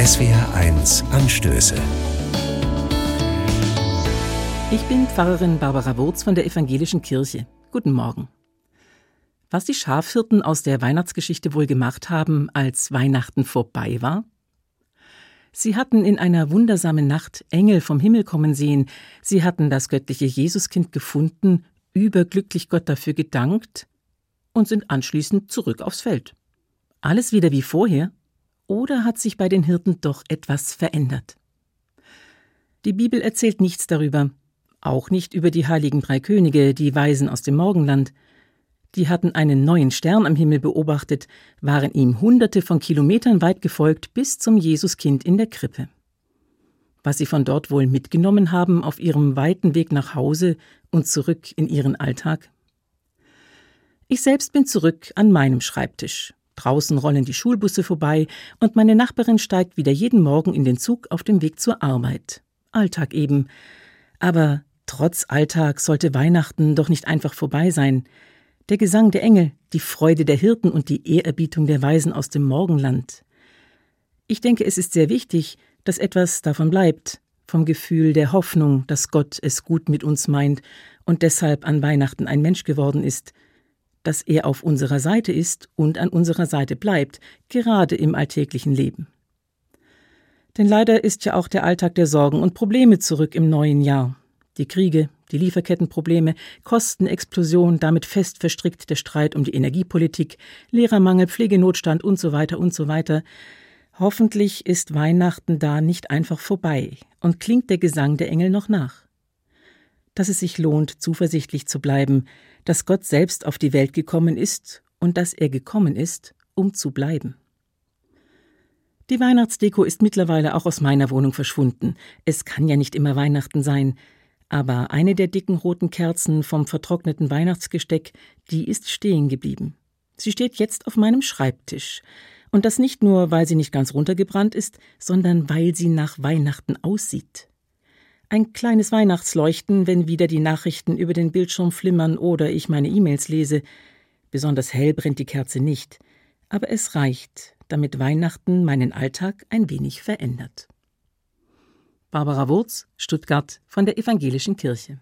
SWR1 Anstöße. Ich bin Pfarrerin Barbara Wurz von der Evangelischen Kirche. Guten Morgen. Was die Schafhirten aus der Weihnachtsgeschichte wohl gemacht haben, als Weihnachten vorbei war? Sie hatten in einer wundersamen Nacht Engel vom Himmel kommen sehen, sie hatten das göttliche Jesuskind gefunden, überglücklich Gott dafür gedankt und sind anschließend zurück aufs Feld. Alles wieder wie vorher? Oder hat sich bei den Hirten doch etwas verändert? Die Bibel erzählt nichts darüber, auch nicht über die heiligen drei Könige, die Weisen aus dem Morgenland. Die hatten einen neuen Stern am Himmel beobachtet, waren ihm hunderte von Kilometern weit gefolgt bis zum Jesuskind in der Krippe. Was sie von dort wohl mitgenommen haben auf ihrem weiten Weg nach Hause und zurück in ihren Alltag? Ich selbst bin zurück an meinem Schreibtisch. Draußen rollen die Schulbusse vorbei und meine Nachbarin steigt wieder jeden Morgen in den Zug auf dem Weg zur Arbeit. Alltag eben. Aber trotz Alltag sollte Weihnachten doch nicht einfach vorbei sein. Der Gesang der Engel, die Freude der Hirten und die Ehrerbietung der Weisen aus dem Morgenland. Ich denke, es ist sehr wichtig, dass etwas davon bleibt, vom Gefühl der Hoffnung, dass Gott es gut mit uns meint und deshalb an Weihnachten ein Mensch geworden ist, dass er auf unserer Seite ist und an unserer Seite bleibt, gerade im alltäglichen Leben. Denn leider ist ja auch der Alltag der Sorgen und Probleme zurück im neuen Jahr. Die Kriege, die Lieferkettenprobleme, Kostenexplosion, damit fest verstrickt der Streit um die Energiepolitik, Lehrermangel, Pflegenotstand und so weiter und so weiter. Hoffentlich ist Weihnachten da nicht einfach vorbei und klingt der Gesang der Engel noch nach. Dass es sich lohnt, zuversichtlich zu bleiben, dass Gott selbst auf die Welt gekommen ist und dass er gekommen ist, um zu bleiben. Die Weihnachtsdeko ist mittlerweile auch aus meiner Wohnung verschwunden. Es kann ja nicht immer Weihnachten sein. Aber eine der dicken roten Kerzen vom vertrockneten Weihnachtsgesteck, die ist stehen geblieben. Sie steht jetzt auf meinem Schreibtisch. Und das nicht nur, weil sie nicht ganz runtergebrannt ist, sondern weil sie nach Weihnachten aussieht. Ein kleines Weihnachtsleuchten, wenn wieder die Nachrichten über den Bildschirm flimmern oder ich meine E-Mails lese. Besonders hell brennt die Kerze nicht. Aber es reicht, damit Weihnachten meinen Alltag ein wenig verändert. Barbara Wurz, Stuttgart von der Evangelischen Kirche.